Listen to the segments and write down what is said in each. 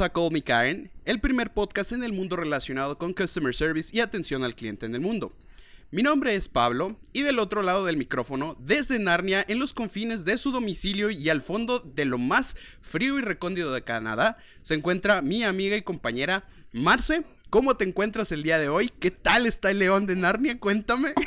A Call Me Karen, el primer podcast en el mundo relacionado con Customer Service y atención al cliente en el mundo. Mi nombre es Pablo y del otro lado del micrófono, desde Narnia, en los confines de su domicilio y al fondo de lo más frío y recóndito de Canadá, se encuentra mi amiga y compañera Marce. ¿Cómo te encuentras el día de hoy? ¿Qué tal está el león de Narnia? Cuéntame.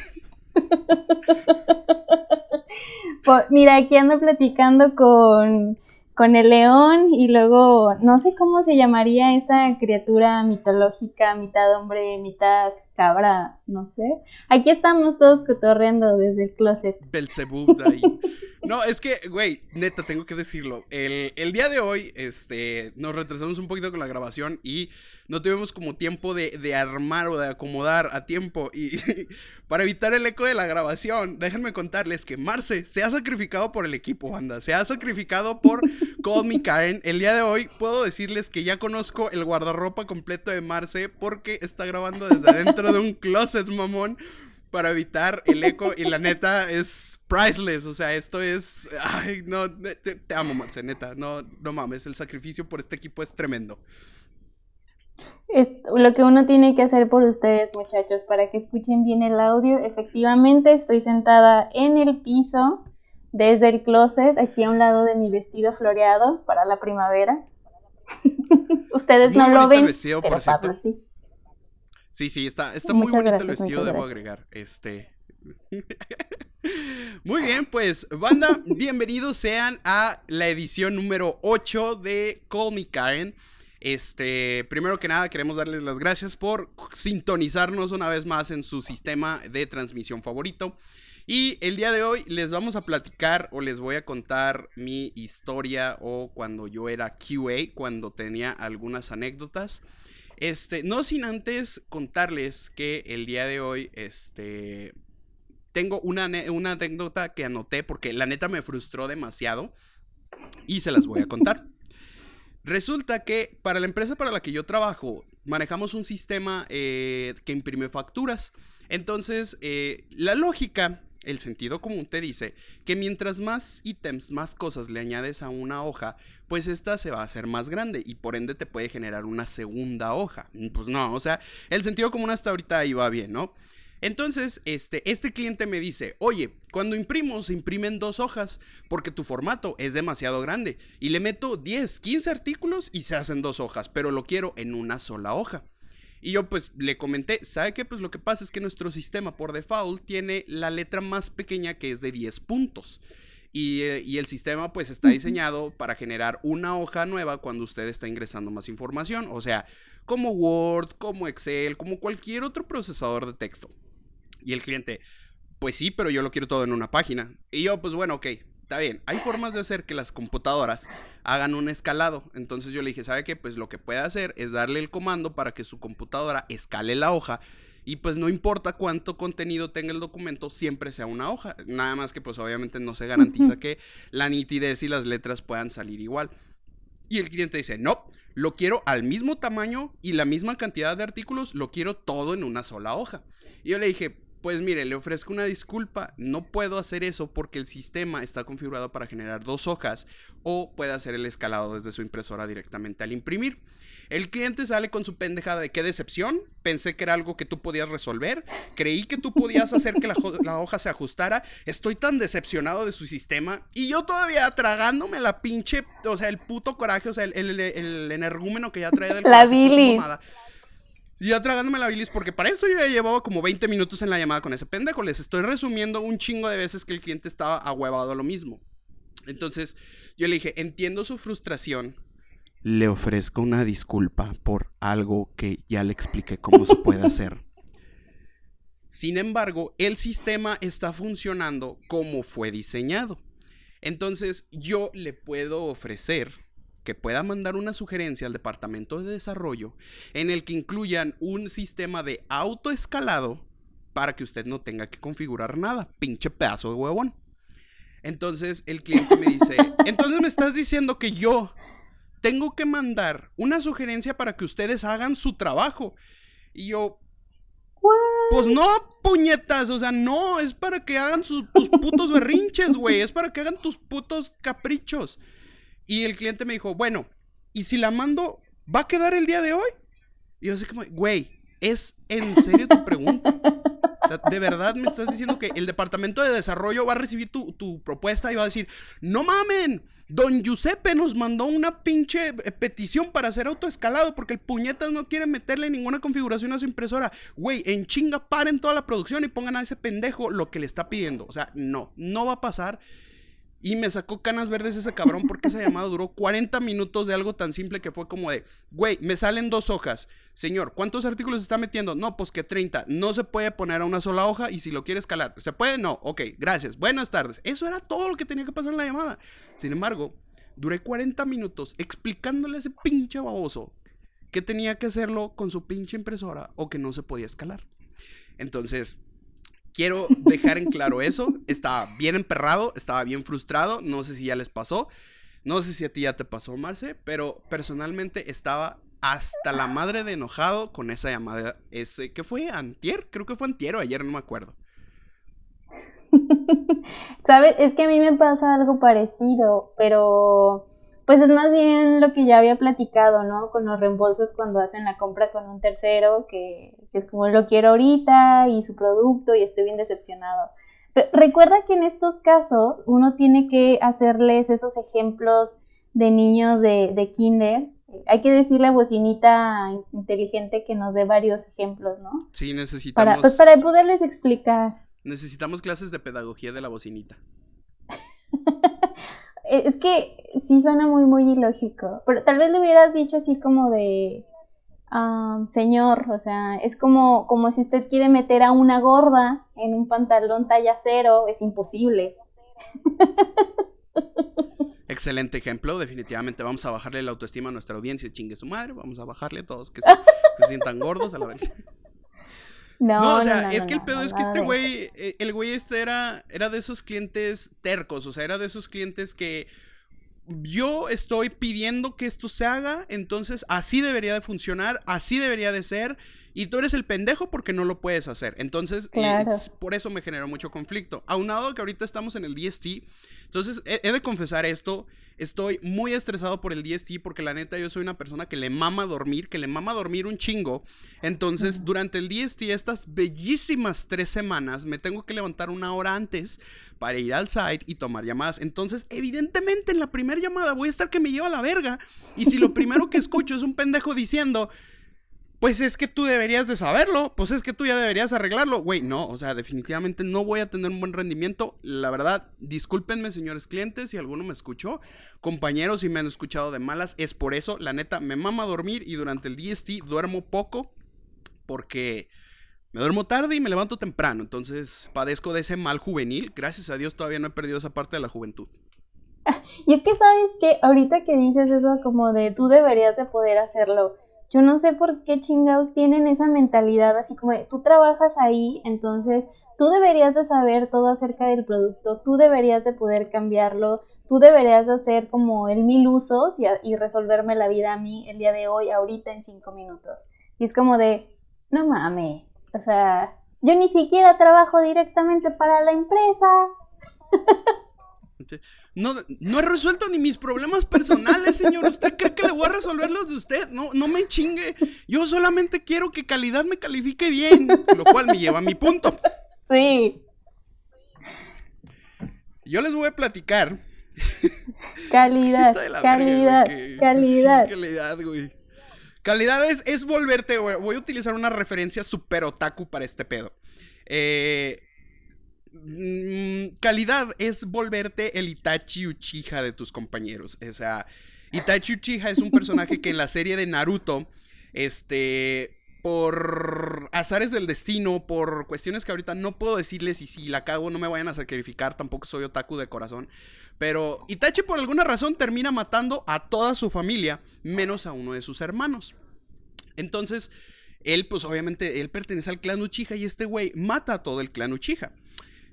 Pues, mira, aquí ando platicando con, con el león y luego no sé cómo se llamaría esa criatura mitológica, mitad hombre, mitad cabra, no sé. Aquí estamos todos cotorreando desde el closet. Belzebub de ahí. No, es que, güey, neta, tengo que decirlo. El, el, día de hoy, este, nos retrasamos un poquito con la grabación y no tuvimos como tiempo de, de armar o de acomodar a tiempo. Y para evitar el eco de la grabación, déjenme contarles que Marce se ha sacrificado por el equipo, banda. Se ha sacrificado por Call Me Karen. El día de hoy puedo decirles que ya conozco el guardarropa completo de Marce porque está grabando desde dentro de un closet, mamón, para evitar el eco. Y la neta es priceless. O sea, esto es. Ay, no. Te, te amo, Marce, neta. No, no mames. El sacrificio por este equipo es tremendo. Es lo que uno tiene que hacer por ustedes, muchachos, para que escuchen bien el audio. Efectivamente, estoy sentada en el piso, desde el closet, aquí a un lado de mi vestido floreado para la primavera. ustedes no lo ven, vestido, pero Pablo sí. Sí, sí, está, está muy bonito el vestido, debo agregar. Este. Muy bien, pues, banda, bienvenidos sean a la edición número 8 de Call Me Karen. Este, primero que nada, queremos darles las gracias por sintonizarnos una vez más en su sistema de transmisión favorito. Y el día de hoy les vamos a platicar o les voy a contar mi historia o cuando yo era QA, cuando tenía algunas anécdotas. Este, no sin antes contarles que el día de hoy, este, tengo una, una anécdota que anoté porque la neta me frustró demasiado y se las voy a contar. Resulta que para la empresa para la que yo trabajo, manejamos un sistema eh, que imprime facturas. Entonces, eh, la lógica, el sentido común te dice que mientras más ítems, más cosas le añades a una hoja, pues esta se va a hacer más grande y por ende te puede generar una segunda hoja. Pues no, o sea, el sentido común hasta ahorita iba bien, ¿no? Entonces, este, este cliente me dice, oye, cuando imprimo se imprimen dos hojas porque tu formato es demasiado grande y le meto 10, 15 artículos y se hacen dos hojas, pero lo quiero en una sola hoja. Y yo pues le comenté, ¿sabe qué? Pues lo que pasa es que nuestro sistema por default tiene la letra más pequeña que es de 10 puntos. Y, eh, y, el sistema pues está diseñado para generar una hoja nueva cuando usted está ingresando más información. O sea, como Word, como Excel, como cualquier otro procesador de texto. Y el cliente, pues sí, pero yo lo quiero todo en una página. Y yo, pues bueno, ok, está bien. Hay formas de hacer que las computadoras hagan un escalado. Entonces yo le dije, ¿sabe qué? Pues lo que puede hacer es darle el comando para que su computadora escale la hoja. Y pues no importa cuánto contenido tenga el documento, siempre sea una hoja. Nada más que pues obviamente no se garantiza que la nitidez y las letras puedan salir igual. Y el cliente dice, no, lo quiero al mismo tamaño y la misma cantidad de artículos, lo quiero todo en una sola hoja. Y yo le dije, pues mire, le ofrezco una disculpa, no puedo hacer eso porque el sistema está configurado para generar dos hojas o puede hacer el escalado desde su impresora directamente al imprimir. El cliente sale con su pendejada de qué decepción, pensé que era algo que tú podías resolver, creí que tú podías hacer que la, hoja se ajustara, estoy tan decepcionado de su sistema y yo todavía tragándome la pinche, o sea, el puto coraje, o sea, el, energúmeno que ya traía del... La bilis. Y ya tragándome la bilis, porque para eso yo ya llevaba como 20 minutos en la llamada con ese pendejo. Les estoy resumiendo un chingo de veces que el cliente estaba ahuevado a lo mismo. Entonces, yo le dije, entiendo su frustración. Le ofrezco una disculpa por algo que ya le expliqué cómo se puede hacer. Sin embargo, el sistema está funcionando como fue diseñado. Entonces, yo le puedo ofrecer que pueda mandar una sugerencia al departamento de desarrollo en el que incluyan un sistema de autoescalado para que usted no tenga que configurar nada. Pinche pedazo de huevón. Entonces el cliente me dice, entonces me estás diciendo que yo tengo que mandar una sugerencia para que ustedes hagan su trabajo. Y yo, pues no, puñetas, o sea, no, es para que hagan tus putos berrinches, güey, es para que hagan tus putos caprichos. Y el cliente me dijo, bueno, ¿y si la mando, va a quedar el día de hoy? Y yo así como, güey, ¿es en serio tu pregunta? de verdad me estás diciendo que el departamento de desarrollo va a recibir tu, tu propuesta y va a decir, no mamen, Don Giuseppe nos mandó una pinche eh, petición para hacer autoescalado porque el puñetas no quiere meterle ninguna configuración a su impresora. Güey, en chinga paren toda la producción y pongan a ese pendejo lo que le está pidiendo. O sea, no, no va a pasar. Y me sacó canas verdes ese cabrón porque esa llamada duró 40 minutos de algo tan simple que fue como de, güey, me salen dos hojas. Señor, ¿cuántos artículos está metiendo? No, pues que 30. No se puede poner a una sola hoja y si lo quiere escalar, ¿se puede? No, ok, gracias. Buenas tardes. Eso era todo lo que tenía que pasar en la llamada. Sin embargo, duré 40 minutos explicándole a ese pinche baboso que tenía que hacerlo con su pinche impresora o que no se podía escalar. Entonces, quiero dejar en claro eso. Estaba bien emperrado, estaba bien frustrado. No sé si ya les pasó. No sé si a ti ya te pasó, Marce, pero personalmente estaba hasta la madre de enojado con esa llamada. ¿Qué fue? ¿Antier? Creo que fue antier o ayer, no me acuerdo. ¿Sabes? Es que a mí me pasa algo parecido, pero pues es más bien lo que ya había platicado, ¿no? Con los reembolsos cuando hacen la compra con un tercero, que, es como lo quiero ahorita y su producto y estoy bien decepcionado. Pero recuerda que en estos casos uno tiene que hacerles esos ejemplos de niños de, de kinder. Hay que decirle a bocinita inteligente que nos dé varios ejemplos, ¿no? Sí, necesitamos. Para, pues para poderles explicar. Necesitamos clases de pedagogía de la bocinita. Eh, es que sí suena muy, muy ilógico. Pero tal vez le hubieras dicho así como de. señor, o sea, es como, como si usted quiere meter a una gorda en un pantalón talla cero, es imposible. Excelente ejemplo, definitivamente vamos a bajarle la autoestima a nuestra audiencia, chingue su madre, vamos a bajarle a todos que se, sientan gordos a la vez. No, o sea, es que el pedo es que este güey, eh, el güey este era, era de esos clientes tercos, o sea, era de esos clientes que yo estoy pidiendo que esto se haga, entonces así debería de funcionar, así debería de ser, y tú eres el pendejo porque no lo puedes hacer. Entonces, por eso me generó mucho conflicto. Aunado que ahorita estamos en el DST, entonces he de confesar esto, Estoy muy estresado por el DST porque la neta yo soy una persona que le mama dormir, que le mama dormir un chingo. Entonces, durante el DST, estas bellísimas tres semanas, me tengo que levantar una hora antes para ir al site y tomar llamadas. Entonces, evidentemente, en la primera llamada voy a estar que me lleva a la verga. Y si lo primero que escucho es un pendejo diciendo, pues es que tú deberías de saberlo, pues es que tú ya deberías arreglarlo. Güey, no, o sea, definitivamente no voy a tener un buen rendimiento. La verdad, discúlpenme, señores clientes, si alguno me escuchó. Compañeros, si me han escuchado de malas, es por eso. La neta, me mama dormir y durante el DST duermo poco porque me duermo tarde y me levanto temprano. Entonces, padezco de ese mal juvenil. Gracias a Dios todavía no he perdido esa parte de la juventud. Y es que sabes que ahorita que dices eso como de tú deberías de poder hacerlo yo no sé por qué chingados tienen esa mentalidad así como de tú trabajas ahí, entonces tú deberías de saber todo acerca del producto, tú deberías de poder cambiarlo, tú deberías de hacer como el mil usos y, resolverme la vida a mí el día de hoy, ahorita en cinco minutos. Y es como de, no mames, o sea, yo ni siquiera trabajo directamente para la empresa. No, no he resuelto ni mis problemas personales, señor. ¿Usted cree que le voy a resolver los de usted? No, no me chingue. Yo solamente quiero que calidad me califique bien, lo cual me lleva a mi punto. Sí. Yo les voy a platicar. Calidad, calidad, calidad. calidad, güey. Calidad es, es volverte, güey. Voy a utilizar una referencia super otaku para este pedo. Eh, calidad es volverte el Itachi Uchiha de tus compañeros. O sea, Itachi Uchiha es un personaje que en la serie de Naruto, este, por azares del destino, por cuestiones que ahorita no puedo decirles y si la cago no me vayan a sacrificar, tampoco soy otaku de corazón. Pero Itachi por alguna razón termina matando a toda su familia, menos a uno de sus hermanos. Entonces, él pues obviamente, él pertenece al clan Uchiha y este güey mata a todo el clan Uchiha.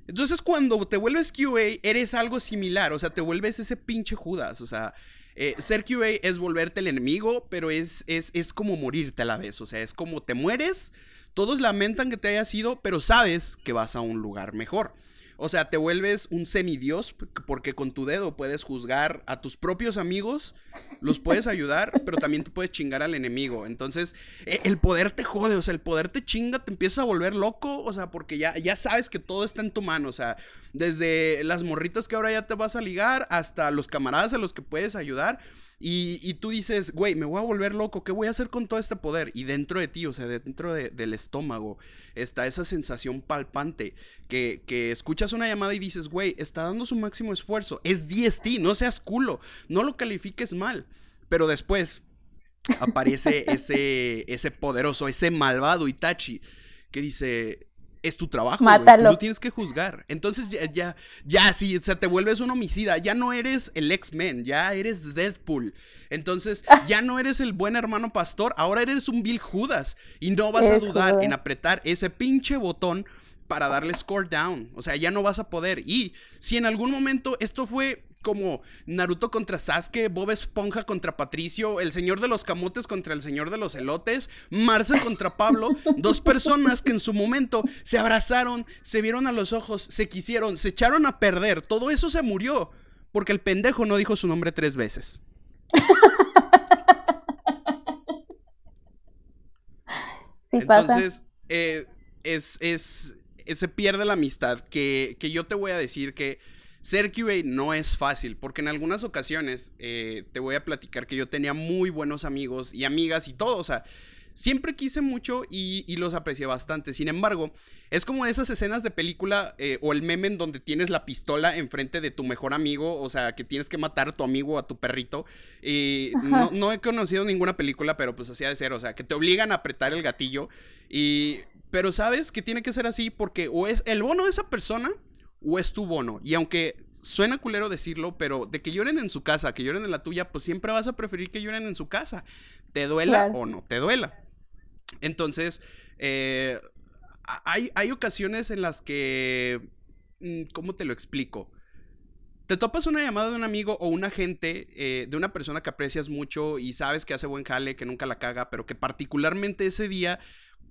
Entonces cuando te vuelves QA, eres algo similar, o sea, te vuelves ese pinche Judas, o sea, eh, ser QA es volverte el enemigo, pero es, es, es como morirte a la vez, o sea, es como te mueres, todos lamentan que te hayas ido, pero sabes que vas a un lugar mejor. O sea, te vuelves un semidios porque con tu dedo puedes juzgar a tus propios amigos, los puedes ayudar, pero también te puedes chingar al enemigo. Entonces, e, el poder te jode, o sea, el poder te chinga, te empieza a volver loco, o sea, porque ya, ya sabes que todo está en tu mano, o sea, desde las morritas que ahora ya te vas a ligar hasta los camaradas a los que puedes ayudar. Y, tú dices, güey, me voy a volver loco, ¿qué voy a hacer con todo este poder? Y dentro de ti, o sea, dentro del estómago, está esa sensación palpante que, que escuchas una llamada y dices, güey, está dando su máximo esfuerzo, es DST, no seas culo, no lo califiques mal. Pero después aparece ese, ese poderoso, ese malvado Itachi que dice, es tu trabajo. Mátalo. Tú tienes que juzgar. Entonces ya, ya, ya, sí, o sea, te vuelves un homicida. Ya no eres el X-Men, ya eres Deadpool. Entonces ya no eres el buen hermano pastor, ahora eres un Bill Judas. Y no vas a dudar en apretar ese pinche botón para darle score down. O sea, ya no vas a poder. Y si en algún momento esto fue como Naruto contra Sasuke, Bob Esponja contra Patricio, el señor de los camotes contra el señor de los elotes, Marcel contra Pablo, dos personas que en su momento se abrazaron, se vieron a los ojos, se quisieron, se echaron a perder, todo eso se murió, porque el pendejo no dijo su nombre tres veces. Sí pasa. Entonces, eh, es, es, se pierde la amistad, que, que yo te voy a decir que ser QA no es fácil, porque en algunas ocasiones eh, te voy a platicar que yo tenía muy buenos amigos y amigas y todo, o sea, siempre quise mucho y, los aprecié bastante. Sin embargo, es como esas escenas de película eh, o el meme en donde tienes la pistola enfrente de tu mejor amigo, o sea, que tienes que matar a tu amigo o a tu perrito. No, he conocido ninguna película, pero pues así ha de ser, o sea, que te obligan a apretar el gatillo. Y, pero sabes que tiene que ser así porque o es el bono de esa persona o es tu bono. Y aunque suena culero decirlo, pero de que lloren en su casa, que lloren en la tuya, pues siempre vas a preferir que lloren en su casa, te duela o no te duela. Entonces, eh, hay, hay, ocasiones en las que, mm, ¿cómo te lo explico? Te topas una llamada de un amigo o un agente eh, de una persona que aprecias mucho y sabes que hace buen jale, que nunca la caga, pero que particularmente ese día,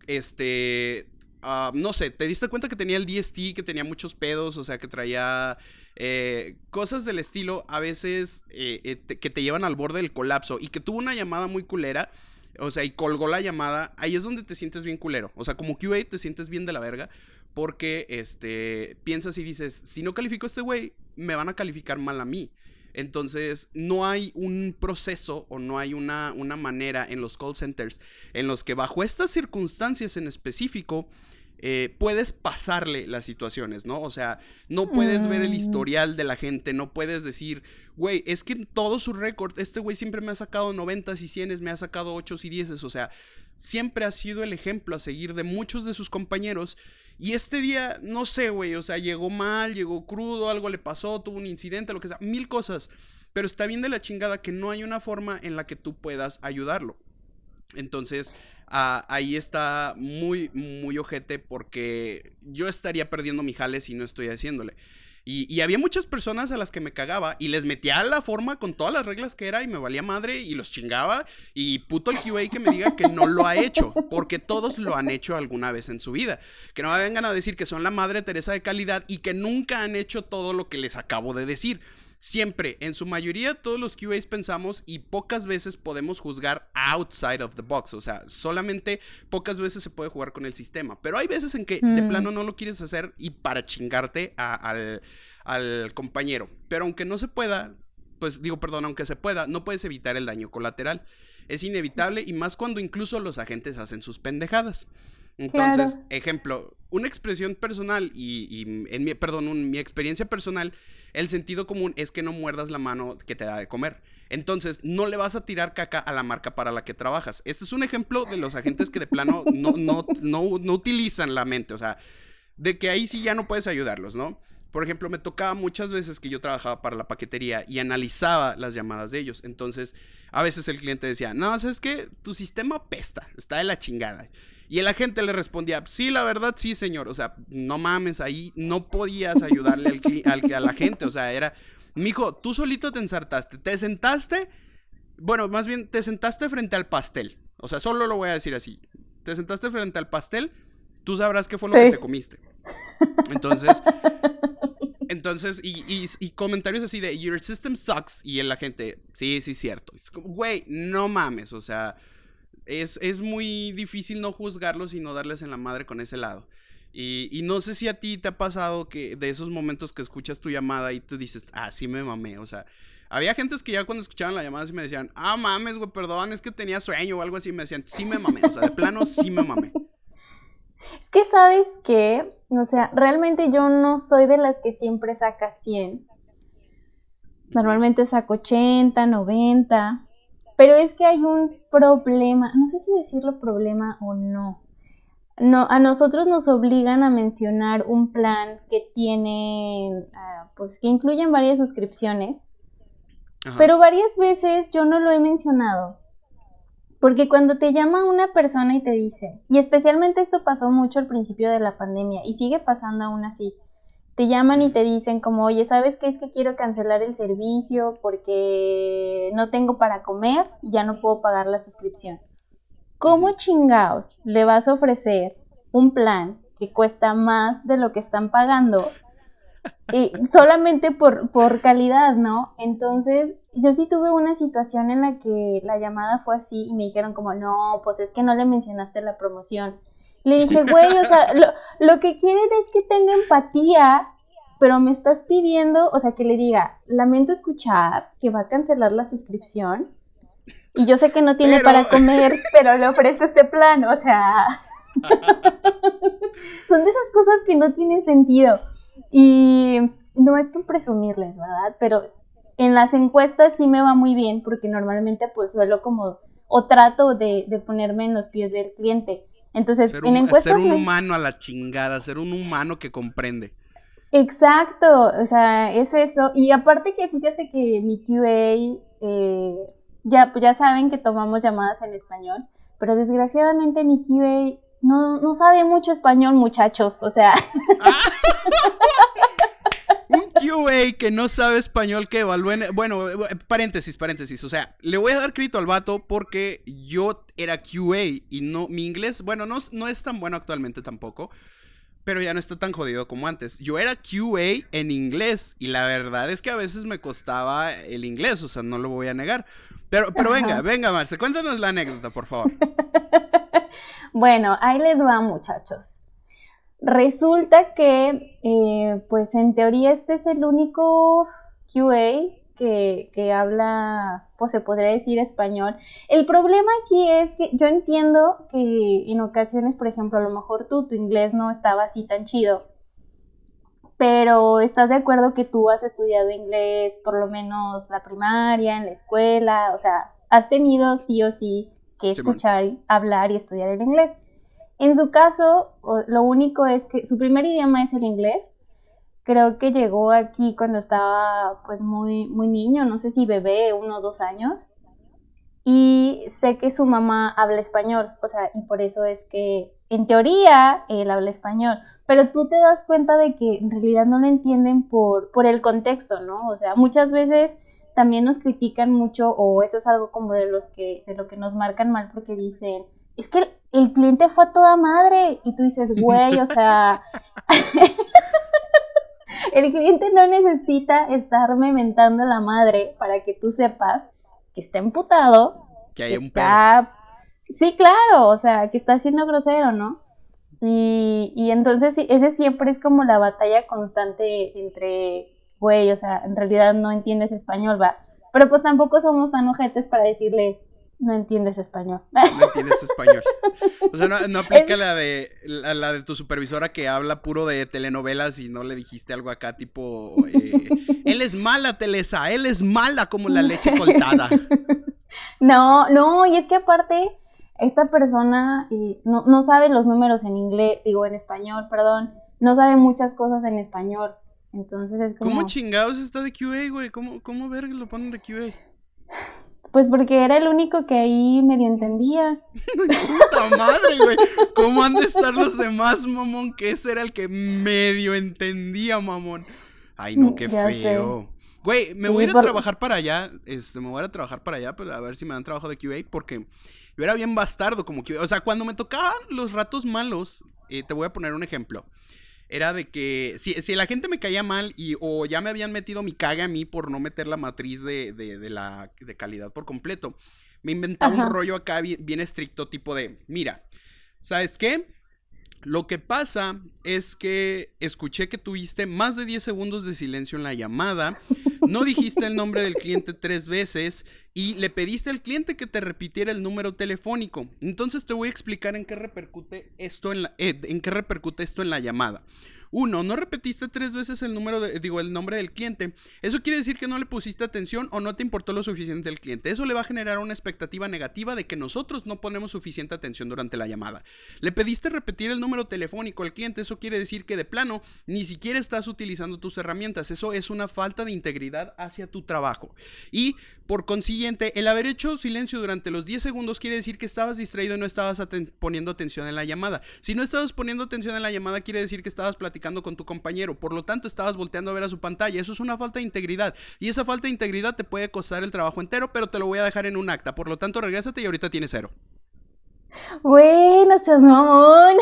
este, Ah, no sé, te diste cuenta que tenía el DST, que tenía muchos pedos, o sea, que traía eh, cosas del estilo, a veces eh, eh, que te llevan al borde del colapso y que tuvo una llamada muy culera, o sea, y colgó la llamada, ahí es donde te sientes bien culero, o sea, como QA te sientes bien de la verga, porque, este, piensas y dices, si no califico a este güey, me van a calificar mal a mí. Entonces, no hay un proceso o no hay una, una manera en los call centers en los que bajo estas circunstancias en específico eh, puedes pasarle las situaciones, ¿no? O sea, no puedes ver el mm. historial de la gente, no puedes decir, güey, es que en todo su récord, este güey siempre me ha sacado 90 y 100, me ha sacado 8 y 10, o sea, siempre ha sido el ejemplo a seguir de muchos de sus compañeros. Y este día, no sé, güey, o sea, llegó mal, llegó crudo, algo le pasó, tuvo un incidente, lo que sea, mil cosas. Pero está bien de la chingada que no hay una forma en la que tú puedas ayudarlo. Entonces, Ah, ahí está muy, muy ojete porque yo estaría perdiendo mi jale si no estoy haciéndole. Y, había muchas personas a las que me cagaba y les metía la forma con todas las reglas que era y me valía madre y los chingaba. Y puto el QA que me diga que no lo ha hecho, porque todos lo han hecho alguna vez en su vida. Que no me vengan a decir que son la madre Teresa de calidad y que nunca han hecho todo lo que les acabo de decir. Siempre, en su mayoría, todos los QAs pensamos y pocas veces podemos juzgar outside of the box. O sea, solamente pocas veces se puede jugar con el sistema. Pero hay veces en que de mm. plano no lo quieres hacer y para chingarte al, al compañero. Pero aunque no se pueda, pues digo, perdón, aunque se pueda, no puedes evitar el daño colateral. Es inevitable y más cuando incluso los agentes hacen sus pendejadas. Entonces, ejemplo, una expresión personal y, en mi, perdón, mi experiencia personal, el sentido común es que no muerdas la mano que te da de comer. Entonces, no le vas a tirar caca a la marca para la que trabajas. Este es un ejemplo de los agentes que de plano no, no, no, no utilizan la mente, o sea, de que ahí sí ya no puedes ayudarlos, ¿no? Por ejemplo, me tocaba muchas veces que yo trabajaba para la paquetería y analizaba las llamadas de ellos. Entonces, a veces el cliente decía, no, ¿sabes qué? Tu sistema pesta, está de la chingada. Y el agente le respondía, sí, la verdad, sí, señor. O sea, no mames, ahí no podías ayudarle al, a la gente. O sea, era, mijo, tú solito te ensartaste. Te sentaste, bueno, más bien, te sentaste frente al pastel. O sea, solo lo voy a decir así. Te sentaste frente al pastel, tú sabrás qué fue lo que te comiste. Entonces, Entonces, y, y, comentarios así de, your system sucks, y la gente, sí, sí, cierto. Es como, güey, no mames, o sea, es, es muy difícil no juzgarlos y no darles en la madre con ese lado. Y, no sé si a ti te ha pasado que de esos momentos que escuchas tu llamada y tú dices, ah, sí me mamé, o sea, había gentes que ya cuando escuchaban la llamada sí me decían, ah, mames, güey, perdón, es que tenía sueño o algo así, me decían, sí me mamé, o sea, de plano sí me mamé. Es que sabes que, o sea, realmente yo no soy de las que siempre saca 100. Normalmente saco 80, 90. Pero es que hay un problema, no sé si decirlo problema o no. No, a nosotros nos obligan a mencionar un plan que tiene, ah, pues que incluyen varias suscripciones, pero varias veces yo no lo he mencionado. Porque cuando te llama una persona y te dice, y especialmente esto pasó mucho al principio de la pandemia y sigue pasando aún así, te llaman y te dicen como, oye, ¿sabes qué? Es que quiero cancelar el servicio porque no tengo para comer y ya no puedo pagar la suscripción. ¿Cómo chingaos le vas a ofrecer un plan que cuesta más de lo que están pagando y solamente por, por calidad, ¿no? Entonces, yo sí tuve una situación en la que la llamada fue así y me dijeron como, no, pues es que no le mencionaste la promoción. Le dije, güey, o sea, lo, lo que quieren es que tenga empatía, pero me estás pidiendo, o sea, que le diga, lamento escuchar que va a cancelar la suscripción y yo sé que no tiene para comer, pero le ofrezco este plan, o sea, son de esas cosas que no tienen sentido. Y no es por presumirles, ¿verdad? Pero en las encuestas sí me va muy bien porque normalmente pues suelo como o trato de, ponerme en los pies del cliente. Entonces, en encuestas... Ser un humano a la chingada, ser un humano que comprende. Exacto, o sea, es eso. Y aparte que fíjate que mi QA, eh, ya, pues ya saben que tomamos llamadas en español, pero desgraciadamente mi QA no, no sabe mucho español, muchachos, o sea. QA que no sabe español que evalúen. Bueno, paréntesis, paréntesis. O sea, le voy a dar crédito al vato porque yo era QA y no. Mi inglés, bueno, no, no es tan bueno actualmente tampoco. Pero ya no está tan jodido como antes. Yo era QA en inglés y la verdad es que a veces me costaba el inglés, o sea, no lo voy a negar. Pero, pero venga, venga, Marce, cuéntanos la anécdota, por favor. bueno, ahí les va, muchachos. Resulta que, eh, pues en teoría este es el único QA que, que, habla, pues se podría decir español. El problema aquí es que yo entiendo que en ocasiones, por ejemplo, a lo mejor tú, tu inglés no estaba así tan chido, pero estás de acuerdo que tú has estudiado inglés, por lo menos la primaria, en la escuela, o sea, has tenido sí o sí que escuchar, hablar y estudiar el inglés. En su caso, lo único es que su primer idioma es el inglés. Creo que llegó aquí cuando estaba pues muy, muy niño, no sé si bebé, uno o dos años. Y sé que su mamá habla español, o sea, y por eso es que en teoría él habla español, pero tú te das cuenta de que en realidad no lo entienden por, por el contexto, ¿no? O sea, muchas veces también nos critican mucho o eso es algo como de los que de lo que nos marcan mal porque dicen, es que el cliente fue a toda madre. Y tú dices, güey, o sea, el cliente no necesita estarme mentando la madre para que tú sepas que está emputado. Que hay un está... Sí, claro, o sea, que está siendo grosero, ¿no? Y, y entonces ese siempre es como la batalla constante entre, güey, o sea, en realidad no entiendes español, va. Pero pues tampoco somos tan ojetes para decirle, no entiendes español. No entiendes español. O sea, no, aplica la de la, de tu supervisora que habla puro de telenovelas y no le dijiste algo acá tipo eh, él es mala, Telesa, él es mala como la leche coltada. No, no, y es que aparte esta persona eh, no, no sabe los números en inglés, digo en español, perdón, no sabe muchas cosas en español. Entonces es como... ¿Cómo chingados está de QA, güey? ¿Cómo, cómo ver que lo ponen de QA? Pues porque era el único que ahí medio entendía. ¡Puta madre, güey! ¿Cómo han de estar los demás, mamón? Que ese era el que medio entendía, mamón. Ay, no, qué feo. Güey, me voy a ir a trabajar para allá. Este, me voy a ir a trabajar para allá, pero a ver si me dan trabajo de QA, porque yo era bien bastardo como QA. O sea, cuando me tocaban los ratos malos, eh, te voy a poner un ejemplo. Era de que si, si la gente me caía mal y o ya me habían metido mi caga a mí por no meter la matriz de, de, la de calidad por completo, me inventaba un rollo acá bien, estricto, tipo de, mira, ¿sabes qué? Lo que pasa es que escuché que tuviste más de 10 segundos de silencio en la llamada, no dijiste el nombre del cliente tres veces y le pediste al cliente que te repitiera el número telefónico. Entonces te voy a explicar en qué repercute esto en, la, eh, en qué repercute esto en la llamada. Uno, no repetiste tres veces el número de, digo, el nombre del cliente. Eso quiere decir que no le pusiste atención o no te importó lo suficiente el cliente. Eso le va a generar una expectativa negativa de que nosotros no ponemos suficiente atención durante la llamada. Le pediste repetir el número telefónico al cliente. Eso quiere decir que de plano ni siquiera estás utilizando tus herramientas. Eso es una falta de integridad hacia tu trabajo. Y por consiguiente, el haber hecho silencio durante los 10 segundos quiere decir que estabas distraído y no estabas poniendo atención en la llamada. Si no estabas poniendo atención en la llamada, quiere decir que estabas platicando con tu compañero. Por lo tanto, estabas volteando a ver a su pantalla. Eso es una falta de integridad. Y esa falta de integridad te puede costar el trabajo entero, pero te lo voy a dejar en un acta. Por lo tanto, regrésate y ahorita tienes cero. Bueno, seas mamón.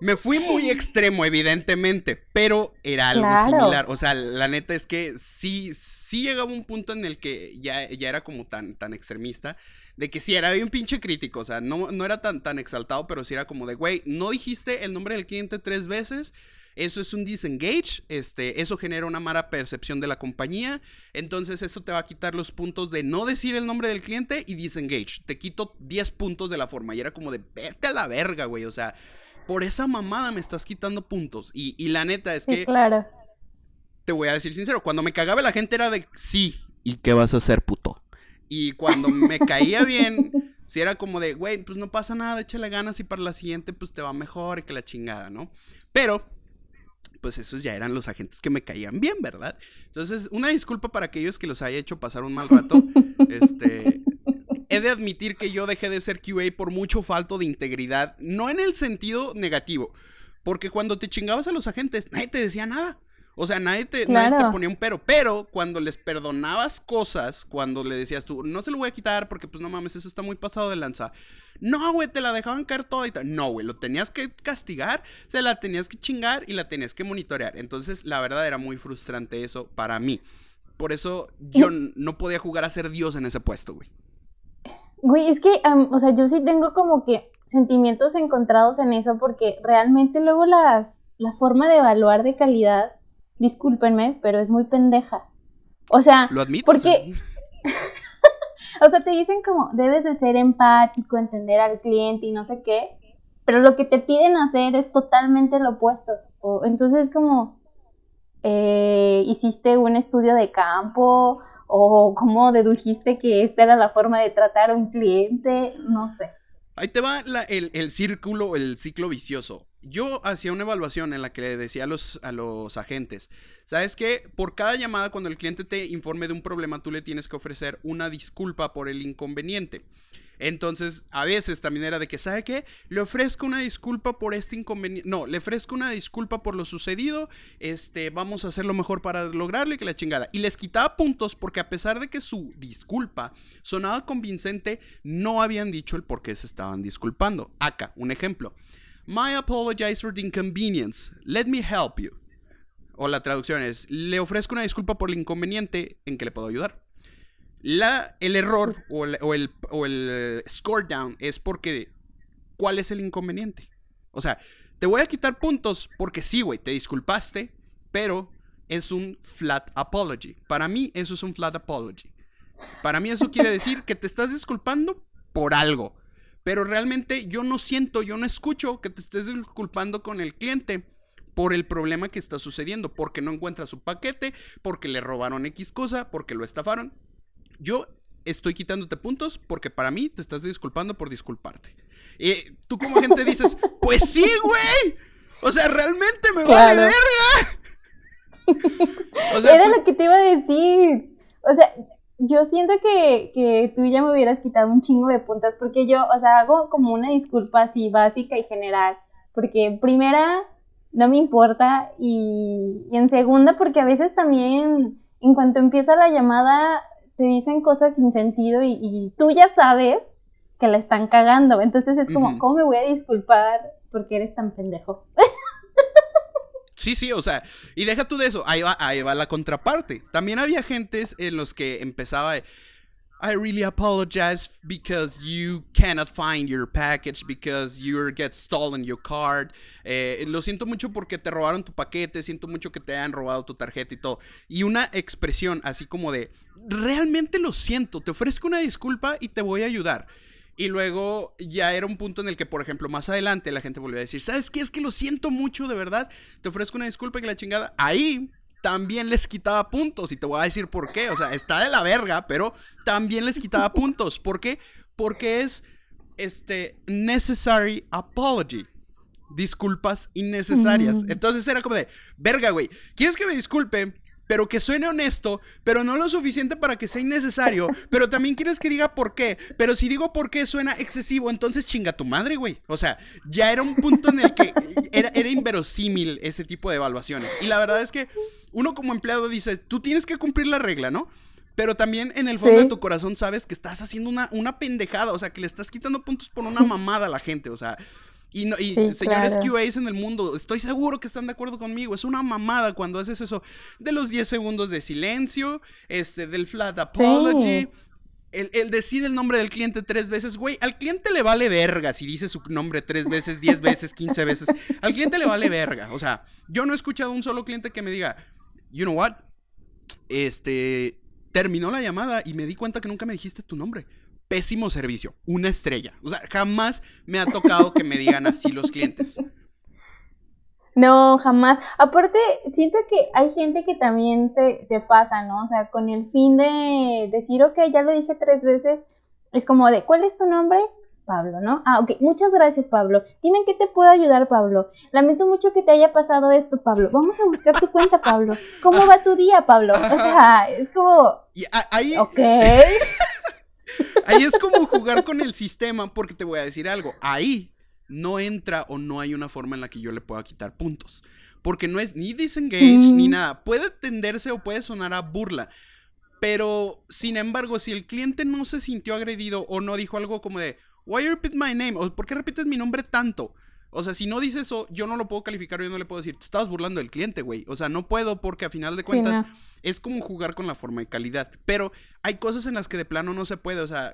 Me fui muy extremo, evidentemente, pero era algo similar. O sea, la neta es que sí, sí llegaba un punto en el que ya, ya era como tan, tan extremista, de que sí era bien pinche crítico, o sea, no, no era tan, tan exaltado, pero sí era como de, güey, no dijiste el nombre del cliente tres veces, eso es un disengage, este, eso genera una mala percepción de la compañía, entonces eso te va a quitar los puntos de no decir el nombre del cliente y disengage, te quito 10 puntos de la forma, y era como de, vete a la verga, güey, o sea, por esa mamada me estás quitando puntos, y, y la neta es que... claro te voy a decir sincero, cuando me cagaba la gente era de sí, ¿y qué vas a hacer, puto? Y cuando me caía bien, si era como de, güey, pues no pasa nada, échale ganas y para la siguiente pues te va mejor y que la chingada, ¿no? Pero, pues esos ya eran los agentes que me caían bien, ¿verdad? Entonces, una disculpa para aquellos que los haya hecho pasar un mal rato. este, he de admitir que yo dejé de ser QA por mucho falto de integridad, no en el sentido negativo, porque cuando te chingabas a los agentes, nadie te decía nada. O sea, nadie te, ponía un pero. Pero cuando les perdonabas cosas, cuando le decías tú, no se lo voy a quitar porque, pues no mames, eso está muy pasado de lanza. No, güey, te la dejaban caer toda y tal. No, güey, lo tenías que castigar, se la tenías que chingar y la tenías que monitorear. Entonces, la verdad era muy frustrante eso para mí. Por eso yo no podía jugar a ser Dios en ese puesto, güey. Güey, es que, o sea, yo sí tengo como que sentimientos encontrados en eso porque realmente luego las, la forma de evaluar de calidad discúlpenme, pero es muy pendeja. O sea, lo admito. Porque, o sea, te dicen como, debes de ser empático, entender al cliente y no sé qué, pero lo que te piden hacer es totalmente lo opuesto. O, entonces es como, eh, hiciste un estudio de campo o cómo dedujiste que esta era la forma de tratar a un cliente, no sé. Ahí te va el, el, círculo, el ciclo vicioso. Yo hacía una evaluación en la que le decía a los, a los agentes, ¿sabes qué? Por cada llamada, cuando el cliente te informe de un problema, tú le tienes que ofrecer una disculpa por el inconveniente. Entonces, a veces también era de que, ¿sabe qué? Le ofrezco una disculpa por este inconveniente. No, le ofrezco una disculpa por lo sucedido. Este, vamos a hacer lo mejor para lograrle que la chingada. Y les quitaba puntos porque a pesar de que su disculpa sonaba convincente, no habían dicho el por qué se estaban disculpando. Acá, un ejemplo. My apologize for the inconvenience. Let me help you. O la traducción es, le ofrezco una disculpa por el inconveniente en que le puedo ayudar. La, el error o el, o, el, o el score down es porque, ¿cuál es el inconveniente? O sea, te voy a quitar puntos porque sí, güey, te disculpaste, pero es un flat apology. Para mí eso es un flat apology. Para mí eso quiere decir que te estás disculpando por algo. Pero realmente yo no siento, yo no escucho que te estés disculpando con el cliente por el problema que está sucediendo, porque no encuentra su paquete, porque le robaron X cosa, porque lo estafaron. Yo estoy quitándote puntos porque para mí te estás disculpando por disculparte. Y tú como gente dices, pues sí, güey. O sea, realmente me va de verga. O sea, Era lo que te iba a decir. O sea, yo siento que, que, tú ya me hubieras quitado un chingo de puntas porque yo, o sea, hago como una disculpa así básica y general, porque primera no me importa y, en segunda porque a veces también en cuanto empieza la llamada te dicen cosas sin sentido y, tú ya sabes que la están cagando, entonces es como, ¿cómo me voy a disculpar porque eres tan pendejo? Sí, sí, o sea, y deja tú de eso, ahí va, ahí va la contraparte. También había gentes en los que empezaba, I really apologize because you cannot find your package because you get stolen your card. Eh, lo siento mucho porque te robaron tu paquete, siento mucho que te hayan robado tu tarjeta y todo. Y una expresión así como de, realmente lo siento, te ofrezco una disculpa y te voy a ayudar. Y luego ya era un punto en el que, por ejemplo, más adelante la gente volvió a decir, ¿sabes qué? Es que lo siento mucho, de verdad. Te ofrezco una disculpa y que la chingada. Ahí también les quitaba puntos. Y te voy a decir por qué. O sea, está de la verga, pero también les quitaba puntos. ¿Por qué? Porque es este necessary apology. Disculpas innecesarias. Mm. Entonces era como de, verga, güey. ¿Quieres que me disculpe? Pero que suene honesto, pero no lo suficiente para que sea innecesario, pero también quieres que diga por qué, pero si digo por qué suena excesivo, entonces chinga tu madre, güey. O sea, ya era un punto en el que era, inverosímil ese tipo de evaluaciones. Y la verdad es que uno como empleado dice, tú tienes que cumplir la regla, ¿no? Pero también en el fondo de tu corazón sabes que estás haciendo una, una pendejada, o sea, que le estás quitando puntos por una mamada a la gente, o sea, y, no, y señores QAs en el mundo, estoy seguro que están de acuerdo conmigo. Es una mamada cuando haces eso de los 10 segundos de silencio, este, del flat apology. El, decir el nombre del cliente tres veces, güey, al cliente le vale verga si dice su nombre tres veces, diez veces, quince veces. Al cliente le vale verga. O sea, yo no he escuchado un solo cliente que me diga, you know what? Este, terminó la llamada y me di cuenta que nunca me dijiste tu nombre pésimo servicio, una estrella. O sea, jamás me ha tocado que me digan así los clientes. No, jamás. Aparte, siento que hay gente que también se, se pasa, ¿no? O sea, con el fin de decir, ok, ya lo dije tres veces, es como de, ¿cuál es tu nombre? Pablo, ¿no? Ah, ok, muchas gracias, Pablo. Dime qué te puedo ayudar, Pablo. Lamento mucho que te haya pasado esto, Pablo. Vamos a buscar tu cuenta, Pablo. ¿Cómo va tu día, Pablo? O sea, es como... Y ahí... Ok. Ahí es como jugar con el sistema, porque te voy a decir algo. Ahí no entra o no hay una forma en la que yo le pueda quitar puntos. Porque no es ni disengage ni mm. nada. Puede tenderse o puede sonar a burla. Pero, sin embargo, si el cliente no se sintió agredido o no dijo algo como de, Why you repeat my name? O ¿por qué repites mi nombre tanto? O sea, si no dice eso, yo no lo puedo calificar, yo no le puedo decir, te estabas burlando del cliente, güey. O sea, no puedo porque a final de cuentas es como jugar con la forma de calidad. Pero hay cosas en las que de plano no se puede. O sea,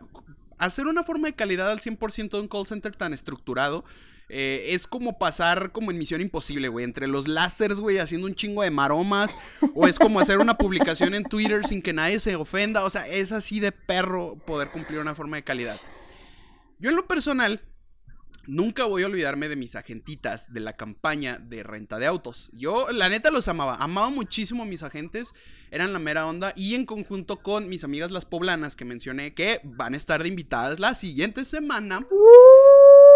hacer una forma de calidad al 100% de un call center tan estructurado eh, es como pasar como en misión imposible, güey. Entre los láseres, güey, haciendo un chingo de maromas. O es como hacer una publicación en Twitter sin que nadie se ofenda. O sea, es así de perro poder cumplir una forma de calidad. Yo en lo personal Nunca voy a olvidarme de mis agentitas de la campaña de renta de autos. Yo, la neta, los amaba. Amaba muchísimo a mis agentes. Eran la mera onda. Y en conjunto con mis amigas las poblanas que mencioné que van a estar de invitadas la siguiente semana.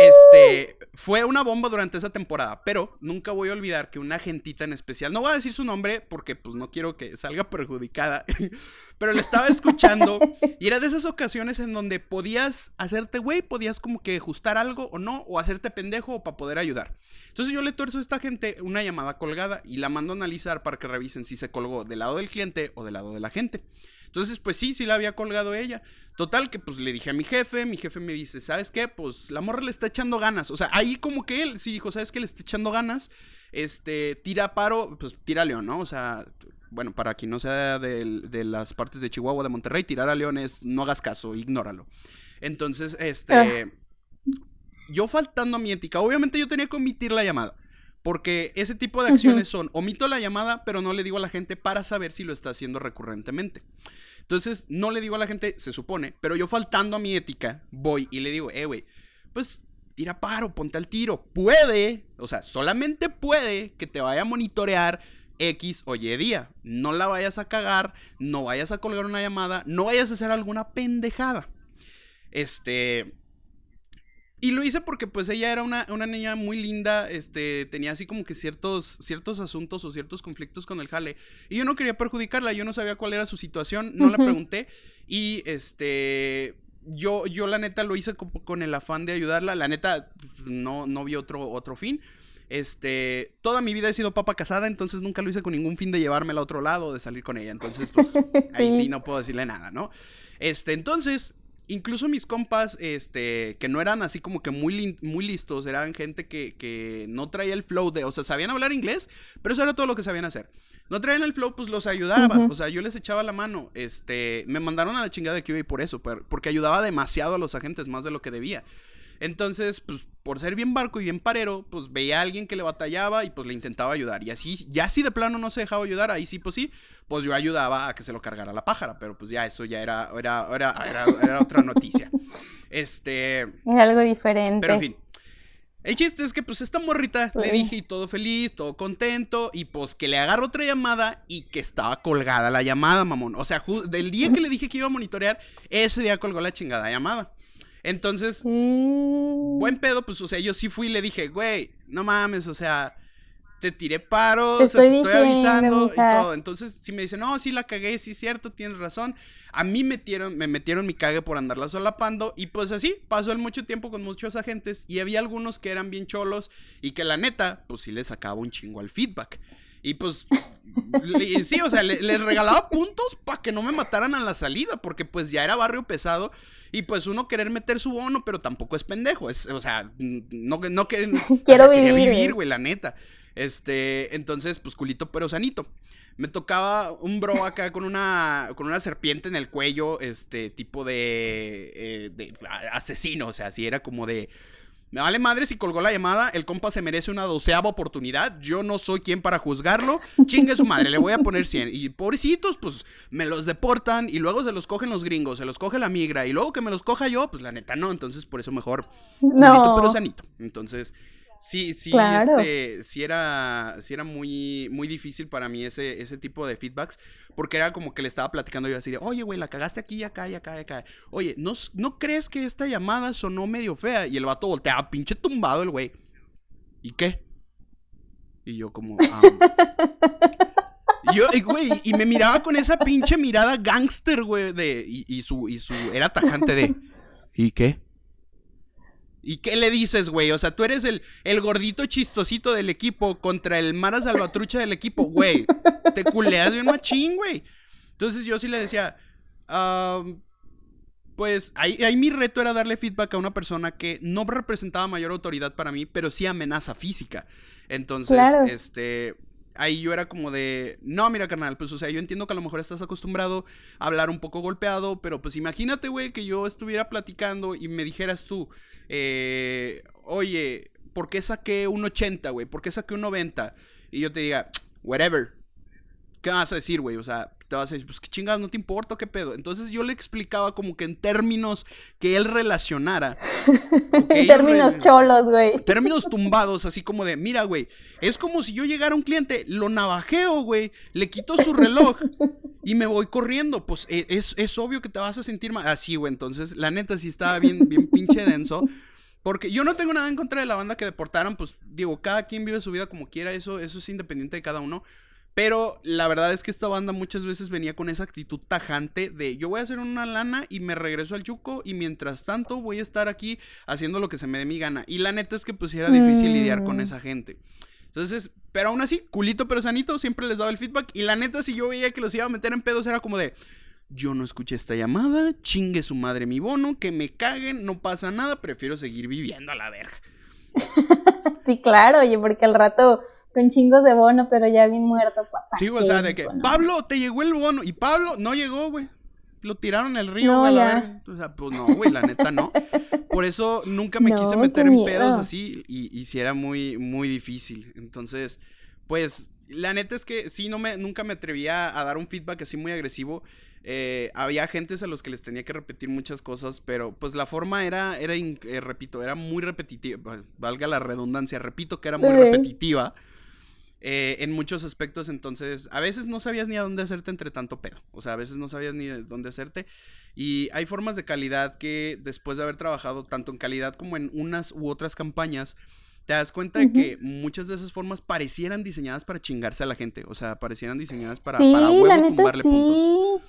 Este, fue una bomba durante esa temporada, pero nunca voy a olvidar que una agentita en especial, no voy a decir su nombre porque pues no quiero que salga perjudicada, pero le estaba escuchando y era de esas ocasiones en donde podías hacerte güey, podías como que ajustar algo o no, o hacerte pendejo para poder ayudar. Entonces yo le tuerzo a esta gente una llamada colgada y la mando a analizar para que revisen si se colgó del lado del cliente o del lado de la gente. Entonces, pues sí, sí la había colgado ella. Total, que pues le dije a mi jefe, mi jefe me dice, ¿sabes qué? Pues la morra le está echando ganas. O sea, ahí como que él sí dijo, ¿sabes qué? Le está echando ganas. Este, tira paro, pues tira a León, ¿no? O sea, bueno, para quien no sea de, de las partes de Chihuahua, de Monterrey, tirar a León es no hagas caso, ignóralo. Entonces, este, ah. yo faltando a mi ética, obviamente yo tenía que omitir la llamada. Porque ese tipo de acciones son, omito la llamada, pero no le digo a la gente para saber si lo está haciendo recurrentemente. Entonces, no le digo a la gente, se supone, pero yo faltando a mi ética, voy y le digo, eh, güey, pues tira paro, ponte al tiro. Puede, o sea, solamente puede que te vaya a monitorear X o Y día. No la vayas a cagar, no vayas a colgar una llamada, no vayas a hacer alguna pendejada. Este, y lo hice porque pues ella era una, niña muy linda, este, tenía así como que ciertos, ciertos asuntos o ciertos conflictos con el jale. Y yo no quería perjudicarla, yo no sabía cuál era su situación, no la pregunté. Y este, yo, yo la neta lo hice con, el afán de ayudarla. La neta, no, no vi otro, otro fin. Este, toda mi vida he sido papa casada, entonces nunca lo hice con ningún fin de llevármela a otro lado o de salir con ella. Entonces, pues, ahí sí no puedo decirle nada, ¿no? Este, entonces, incluso mis compas, este, que no eran así como que muy, muy listos, eran gente que, que no traía el flow de, o sea, sabían hablar inglés, pero eso era todo lo que sabían hacer. No traían el flow, pues los ayudaba. O sea, yo les echaba la mano. Este, me mandaron a la chingada de QA por eso, porque ayudaba demasiado a los agentes, más de lo que debía. Entonces, pues, por ser bien barco y bien parero, pues veía a alguien que le batallaba y pues le intentaba ayudar. Y así, ya si de plano no se dejaba ayudar, ahí sí, pues sí, pues yo ayudaba a que se lo cargara la pájara. Pero pues ya eso ya era, era, era, era, otra noticia. Este. Era algo diferente. Pero en fin. El chiste es que pues esta morrita le dije y todo feliz, todo contento y pues que le agarro otra llamada y que estaba colgada la llamada, mamón. O sea, del día que le dije que iba a monitorear, ese día colgó la chingada llamada. Entonces, mm. buen pedo, pues, o sea, yo sí fui y le dije, güey, no mames, o sea, te tiré paro, te, estoy, avisando y todo. Entonces, si me dicen, no, sí la cagué, sí, cierto, tienes razón. A mí metieron, me metieron mi cague por andarla solapando. Y pues así, pasó el mucho tiempo con muchos agentes. Y había algunos que eran bien cholos y que la neta, pues sí les sacaba un chingo al feedback. Y pues, sí, o sea, les regalaba puntos para que no me mataran a la salida, porque pues ya era barrio pesado y pues uno querer meter su bono, pero tampoco es pendejo. Es, o sea, no, no que, Quiero vivir. güey, la neta. Este, entonces, pues culito pero sanito. Me tocaba un bro acá con una, con una serpiente en el cuello, este, tipo de, eh, de asesino, o sea, así era como de me vale madre si colgó la llamada, el compa se merece una doceava oportunidad, yo no soy quien para juzgarlo, chingue su madre, le voy a poner 100. Y pobrecitos, pues me los deportan y luego se los cogen los gringos, se los coge la migra y luego que me los coja yo, pues la neta no, entonces por eso mejor, no. pero sanito. Entonces, Sí, sí, este, sí era, sí era muy, muy difícil para mí ese, ese tipo de feedbacks, porque era como que le estaba platicando yo así de, oye, güey, la cagaste aquí, acá, y acá, y acá. Oye, ¿no, ¿no crees que esta llamada sonó medio fea? Y el vato volteaba, pinche tumbado el güey. ¿Y qué? Y yo como, ah, y yo, güey, y me miraba con esa pinche mirada gangster, güey, de, y, y, su, y su, era tajante de, ¿y qué? ¿Y qué le dices, güey? O sea, tú eres el, el gordito chistosito del equipo contra el Mara Salvatrucha del equipo, güey. Te culeas de un machín, güey. Entonces yo sí le decía, pues ahí, ahí, mi reto era darle feedback a una persona que no representaba mayor autoridad para mí, pero sí amenaza física. Entonces, este, ahí yo era como de, no, mira, carnal, pues, o sea, yo entiendo que a lo mejor estás acostumbrado a hablar un poco golpeado, pero pues imagínate, güey, que yo estuviera platicando y me dijeras tú, eh, oye, ¿por qué saqué un 80, güey? ¿Por qué saqué un 90? Y yo te diga, whatever. ¿Qué vas a decir, güey? O sea, te vas a decir, pues qué chingados, no te importa, qué pedo. Entonces yo le explicaba como que en términos que él relacionara. en términos cholos, güey. Términos tumbados, así como de, mira, güey, es como si yo llegara a un cliente, lo navajeo, güey, le quito su reloj y me voy corriendo. Pues e, es, es obvio que te vas a sentir mal. Así, güey, entonces la neta sí estaba bien, bien pinche denso. Porque yo no tengo nada en contra de la banda que deportaron, pues digo, cada quien vive su vida como quiera, eso, eso es independiente de cada uno. Pero la verdad es que esta banda muchas veces venía con esa actitud tajante de yo voy a hacer una lana y me regreso al chuco y mientras tanto voy a estar aquí haciendo lo que se me dé mi gana. Y la neta es que pues era difícil lidiar con mm. esa gente. Entonces, pero aún así, culito pero sanito, siempre les daba el feedback. Y la neta, si yo veía que los iba a meter en pedos, era como de, yo no escuché esta llamada, chingue su madre mi bono, que me caguen, no pasa nada, prefiero seguir viviendo a la verga. sí, claro, oye, porque al rato con chingos de bono, pero ya bien muerto, papá. Sí, o sea, de que, Pablo, te llegó el bono, y Pablo no llegó, güey. Lo tiraron el río, güey, O sea, pues no, güey, la neta no. Por eso nunca me quise meter en pedos así, y, y sí era muy, muy difícil. Entonces, pues, la neta es que sí, no me, nunca me atrevía a dar un feedback así muy agresivo. Eh, había agentes a los que les tenía que repetir muchas cosas, pero pues la forma era, era eh, repito, era muy repetitiva, valga la redundancia, repito que era muy repetitiva. Eh, en muchos aspectos, entonces a veces no sabías ni a dónde hacerte entre tanto pedo, o sea, a veces no sabías ni de dónde hacerte y hay formas de calidad que después de haber trabajado tanto en calidad como en unas u otras campañas, te das cuenta de que muchas de esas formas parecieran diseñadas para chingarse a la gente, o sea, parecieran diseñadas para, para huevo tumbarle puntos.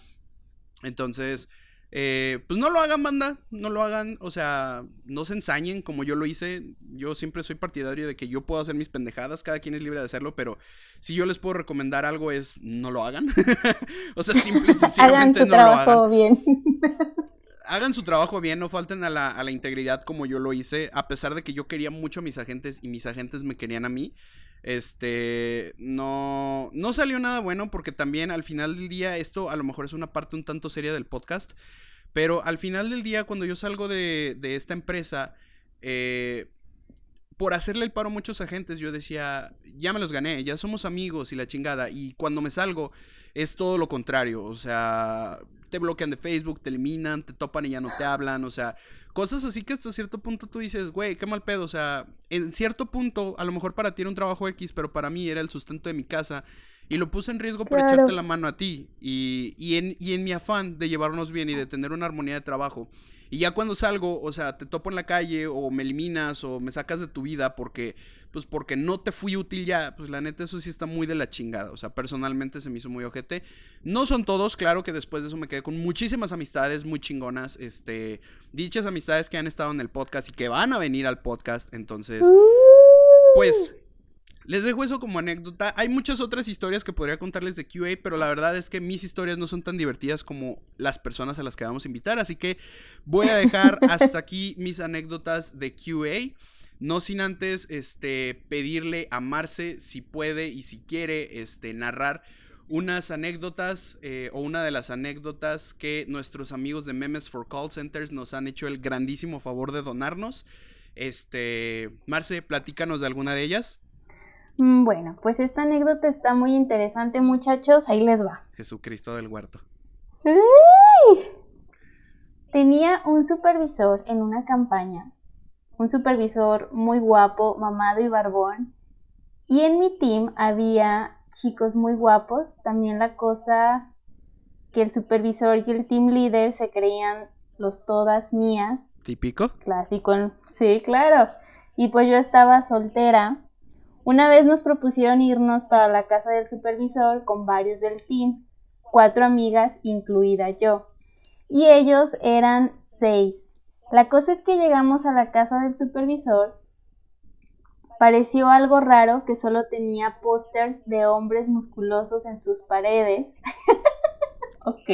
Entonces, eh, pues no lo hagan, banda, no lo hagan, o sea, no se ensañen como yo lo hice. Yo siempre soy partidario de que yo puedo hacer mis pendejadas, cada quien es libre de hacerlo, pero si yo les puedo recomendar algo es no lo hagan. o sea, simple y sencillamente hagan su trabajo bien. hagan su trabajo bien, no falten a la, a la integridad como yo lo hice, a pesar de que yo quería mucho a mis agentes y mis agentes me querían a mí. Este, no, no salió nada bueno porque también al final del día, esto a lo mejor es una parte un tanto seria del podcast, pero al final del día, cuando yo salgo de, de esta empresa, eh, por hacerle el paro a muchos agentes, yo decía, ya me los gané, ya somos amigos y la chingada. Y cuando me salgo, es todo lo contrario. O sea, te bloquean de Facebook, te eliminan, te topan y ya no te hablan. O sea, cosas así que hasta cierto punto tú dices, güey, qué mal pedo. O sea, en cierto punto, a lo mejor para ti era un trabajo X, pero para mí era el sustento de mi casa. Y lo puse en riesgo por echarte la mano a ti. Y, y, en, y en mi afán de llevarnos bien y de tener una armonía de trabajo. Y ya cuando salgo, o sea, te topo en la calle o me eliminas o me sacas de tu vida porque, pues porque no te fui útil ya, pues la neta eso sí está muy de la chingada. O sea, personalmente se me hizo muy ojete. No son todos, claro que después de eso me quedé con muchísimas amistades muy chingonas. Este, dichas amistades que han estado en el podcast y que van a venir al podcast. Entonces, pues les dejo eso como anécdota. Hay muchas otras historias que podría contarles de QA, pero la verdad es que mis historias no son tan divertidas como las personas a las que vamos a invitar. Así que voy a dejar hasta aquí mis anécdotas de QA. No sin antes este, pedirle a Marce si puede y si quiere este, narrar unas anécdotas eh, o una de las anécdotas que nuestros amigos de Memes for Call Centers nos han hecho el grandísimo favor de donarnos. Este, Marce, platícanos de alguna de ellas. Mm, bueno, pues esta anécdota está muy interesante, muchachos. Ahí les va. Jesucristo del huerto. Tenía un supervisor en una campaña. Un supervisor muy guapo, mamado y barbón. Y en mi team había chicos muy guapos. También la cosa que el supervisor y el team leader se creían los todas mías. ¿Típico? Clásico. Sí, claro. Y pues yo estaba soltera una vez nos propusieron irnos para la casa del supervisor con varios del team, cuatro amigas, incluida yo. Y ellos eran seis. La cosa es que llegamos a la casa del supervisor. Pareció algo raro que solo tenía pósters de hombres musculosos en sus paredes. ok.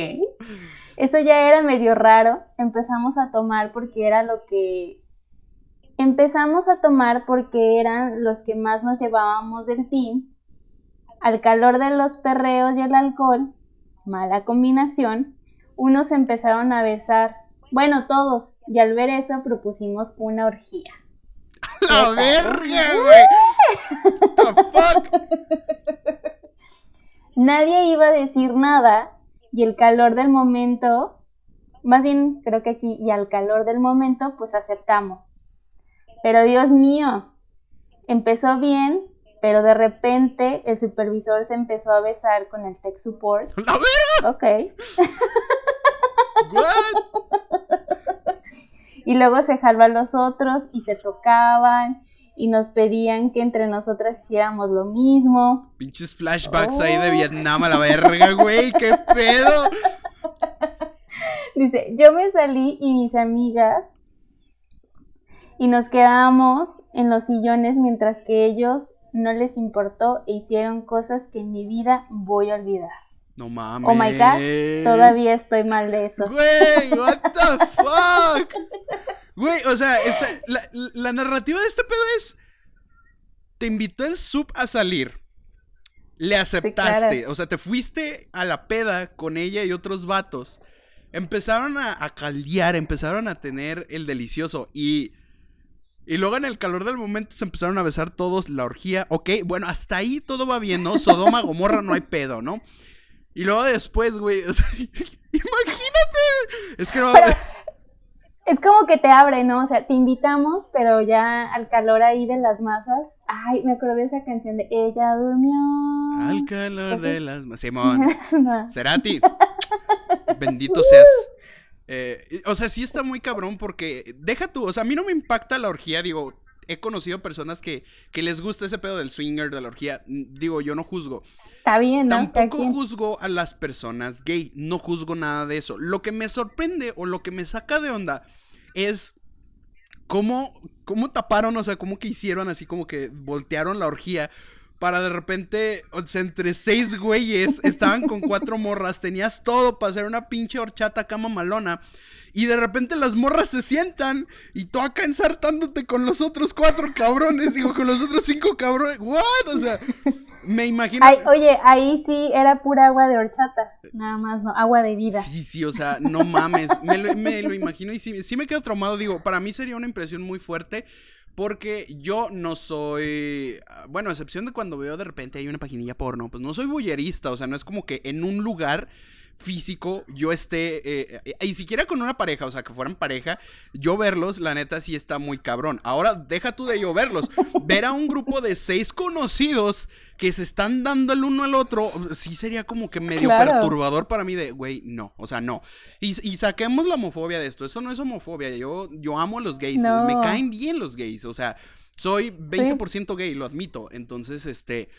Eso ya era medio raro. Empezamos a tomar porque era lo que Empezamos a tomar porque eran los que más nos llevábamos del team. Al calor de los perreos y el alcohol, mala combinación, unos empezaron a besar. Bueno, todos. Y al ver eso propusimos una orgía. ¡La verga, güey! the fuck? Nadie iba a decir nada y el calor del momento, más bien creo que aquí y al calor del momento, pues aceptamos. Pero Dios mío, empezó bien, pero de repente el supervisor se empezó a besar con el tech support. ¡La verga! Ok. y luego se jaló a los otros y se tocaban y nos pedían que entre nosotras hiciéramos lo mismo. Pinches flashbacks ahí de oh. Vietnam a la verga, güey, qué pedo. Dice, yo me salí y mis amigas y nos quedamos en los sillones mientras que ellos no les importó e hicieron cosas que en mi vida voy a olvidar. No mames. Oh my god, todavía estoy mal de eso. Güey, what the fuck. Güey, o sea, la, narrativa de este pedo es. Te invitó el sub a salir. Le aceptaste. O sea, te fuiste a la peda con ella y otros vatos. Empezaron a, a caldear, empezaron a tener el delicioso. Y y luego en el calor del momento se empezaron a besar todos la orgía. Ok, bueno, hasta ahí todo va bien, ¿no? Sodoma, Gomorra, no hay pedo, ¿no? Y luego después, güey, o sea, imagínate. Es que no... es como que te abre, ¿no? O sea, te invitamos, pero ya al calor ahí de las masas. Ay, me acuerdo de esa canción de Ella durmió. Al calor de las masas. Simón. Serati. Bendito seas. Eh, o sea, sí está muy cabrón porque, deja tú, o sea, a mí no me impacta la orgía, digo, he conocido personas que, que les gusta ese pedo del swinger, de la orgía, digo, yo no juzgo. Está bien, ¿no? Tampoco juzgo a las personas gay, no juzgo nada de eso. Lo que me sorprende o lo que me saca de onda es cómo, cómo taparon, o sea, cómo que hicieron así como que voltearon la orgía para de repente, o sea, entre seis güeyes, estaban con cuatro morras, tenías todo para hacer una pinche horchata cama malona. y de repente las morras se sientan y tú acá ensartándote con los otros cuatro cabrones, digo, con los otros cinco cabrones, ¿what? O sea, me imagino... oye, ahí sí era pura agua de horchata, nada más, no, agua de vida. Sí, sí, o sea, no mames, me lo, me lo imagino y sí, sí me quedo traumado, digo, para mí sería una impresión muy fuerte porque yo no soy, bueno, a excepción de cuando veo de repente hay una paginilla porno, pues no soy bullerista, o sea, no es como que en un lugar físico yo esté, eh, eh, y siquiera con una pareja, o sea, que fueran pareja, yo verlos, la neta sí está muy cabrón. Ahora, deja tú de yo verlos, ver a un grupo de seis conocidos que se están dando el uno al otro, sí sería como que medio perturbador para mí de, güey, no, o sea, no. Y, saquemos la homofobia de esto, esto no es homofobia, yo, yo amo a los gays, me caen bien los gays, o sea, soy 20% gay, lo admito, entonces, este...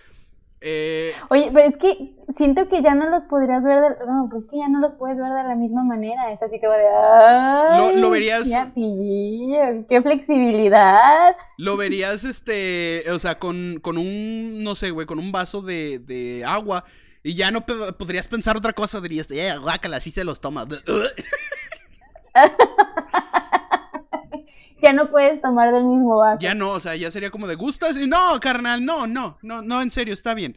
Eh... Oye, pero es que siento que ya no los podrías ver de... No, pues que ya no los puedes ver de la misma manera. Es así como de... Ay, lo, verías... ¡Qué flexibilidad! Lo verías, este... O sea, con, con un... No sé, güey, con un vaso de, de agua. Y ya no podrías pensar otra cosa. Dirías, eh, guácala, así se los toma. ya no puedes tomar del mismo vaso. Ya no, o sea, ya sería como de gustas y no, carnal, no, no, no, no, en serio, está bien.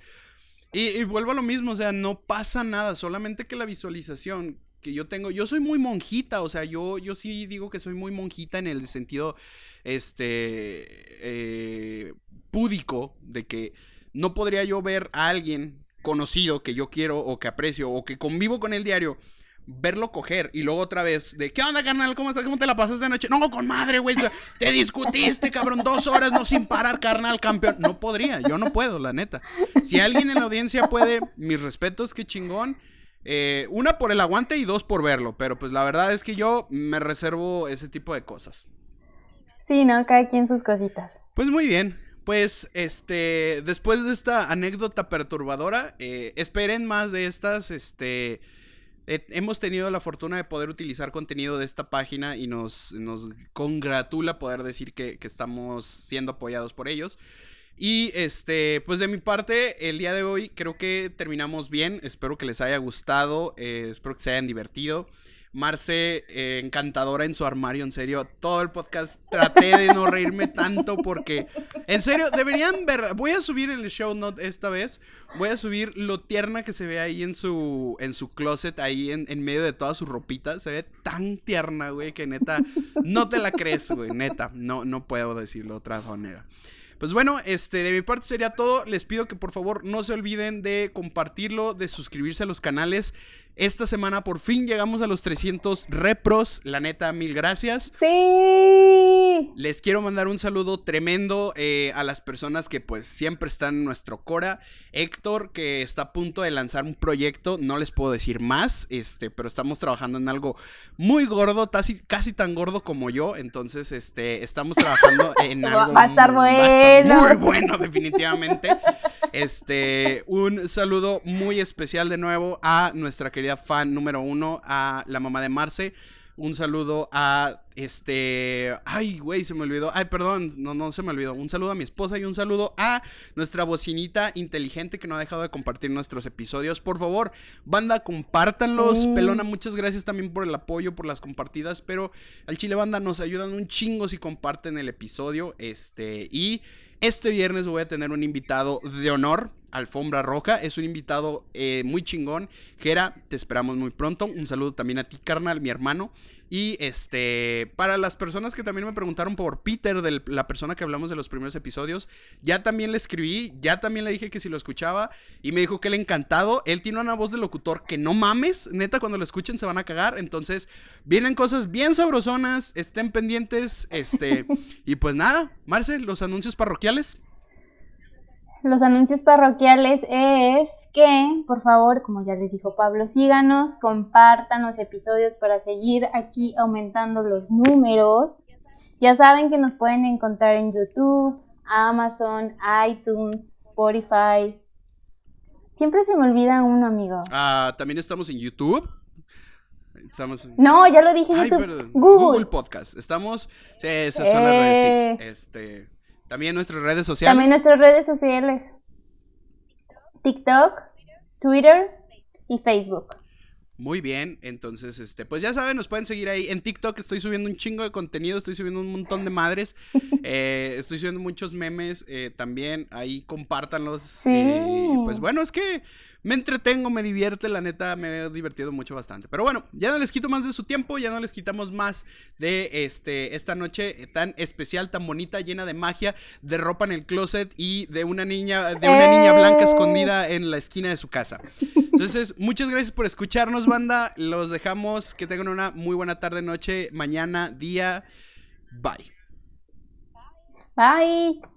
Y, vuelvo a lo mismo, o sea, no pasa nada, solamente que la visualización que yo tengo, yo soy muy monjita, o sea, yo, yo sí digo que soy muy monjita en el sentido, este, eh, púdico, de que no podría yo ver a alguien conocido que yo quiero o que aprecio o que convivo con el diario verlo coger y luego otra vez de ¿qué onda, carnal? ¿Cómo estás? ¿Cómo te la pasas de noche? No, con madre, güey. Te discutiste, cabrón, dos horas, no sin parar, carnal, campeón. No podría, yo no puedo, la neta. Si alguien en la audiencia puede, mis respetos, qué chingón. Eh, una por el aguante y dos por verlo, pero pues la verdad es que yo me reservo ese tipo de cosas. Sí, ¿no? Cada quien sus cositas. Pues muy bien. Pues, este, después de esta anécdota perturbadora, eh, esperen más de estas, este, hemos tenido la fortuna de poder utilizar contenido de esta página y nos, nos congratula poder decir que, estamos siendo apoyados por ellos. Y este, pues de mi parte, el día de hoy creo que terminamos bien. Espero que les haya gustado. Eh, espero que se hayan divertido. Marce, eh, encantadora en su armario, en serio. Todo el podcast traté de no reírme tanto porque, en serio, deberían ver. Voy a subir el show note esta vez. Voy a subir lo tierna que se ve ahí en su, en su closet, ahí en, en medio de toda su ropita. Se ve tan tierna, güey, que neta, no te la crees, güey, neta. No, no puedo decirlo de otra manera. Pues bueno, este, de mi parte sería todo. Les pido que por favor no se olviden de compartirlo, de suscribirse a los canales. Esta semana por fin llegamos a los 300 repros. La neta, mil gracias. Sí. Les quiero mandar un saludo tremendo eh, a las personas que pues siempre están en nuestro Cora. Héctor, que está a punto de lanzar un proyecto, no les puedo decir más, este, pero estamos trabajando en algo muy gordo, casi, casi tan gordo como yo. Entonces, este, estamos trabajando en algo. Va a estar bueno. muy bueno, definitivamente. Este, un saludo muy especial de nuevo a nuestra querida fan número uno, a la mamá de Marce. Un saludo a este. Ay, güey, se me olvidó. Ay, perdón, no, no se me olvidó. Un saludo a mi esposa y un saludo a nuestra bocinita inteligente que no ha dejado de compartir nuestros episodios. Por favor, banda, compártanlos. Pelona, muchas gracias también por el apoyo, por las compartidas. Pero al Chile Banda nos ayudan un chingo si comparten el episodio. Este, y este viernes voy a tener un invitado de honor, Alfombra Roja. Es un invitado eh, muy chingón. Que era, te esperamos muy pronto. Un saludo también a ti, carnal, mi hermano. Y este, para las personas que también me preguntaron por Peter, de la persona que hablamos de los primeros episodios, ya también le escribí, ya también le dije que si lo escuchaba y me dijo que le encantado. Él tiene una voz de locutor que no mames, neta, cuando lo escuchen se van a cagar. Entonces, vienen cosas bien sabrosonas, estén pendientes, este, y pues nada, Marce, los anuncios parroquiales. Los anuncios parroquiales es que, por favor, como ya les dijo Pablo, síganos, compartan los episodios para seguir aquí aumentando los números. Ya saben que nos pueden encontrar en YouTube, Amazon, iTunes, Spotify. Siempre se me olvida uno, amigo. Ah, también estamos en YouTube. Estamos No, ya lo dije en YouTube. Google. Google Podcast. Estamos. Sí, esas son las redes. Sí. Eh. Este. También nuestras redes sociales. También nuestras redes sociales. TikTok, Twitter y Facebook. Muy bien, entonces, este, pues ya saben, nos pueden seguir ahí. En TikTok estoy subiendo un chingo de contenido, estoy subiendo un montón de madres. Eh, estoy subiendo muchos memes eh, también, ahí compártanlos. Sí. Eh, pues bueno, es que me entretengo, me divierte, la neta, me he divertido mucho bastante. Pero bueno, ya no les quito más de su tiempo, ya no les quitamos más de este, esta noche tan especial, tan bonita, llena de magia, de ropa en el closet y de una niña, de una niña blanca ¡Eh! escondida en la esquina de su casa. Entonces, muchas gracias por escucharnos, banda. Los dejamos. Que tengan una muy buena tarde, noche, mañana, día. Bye. Bye.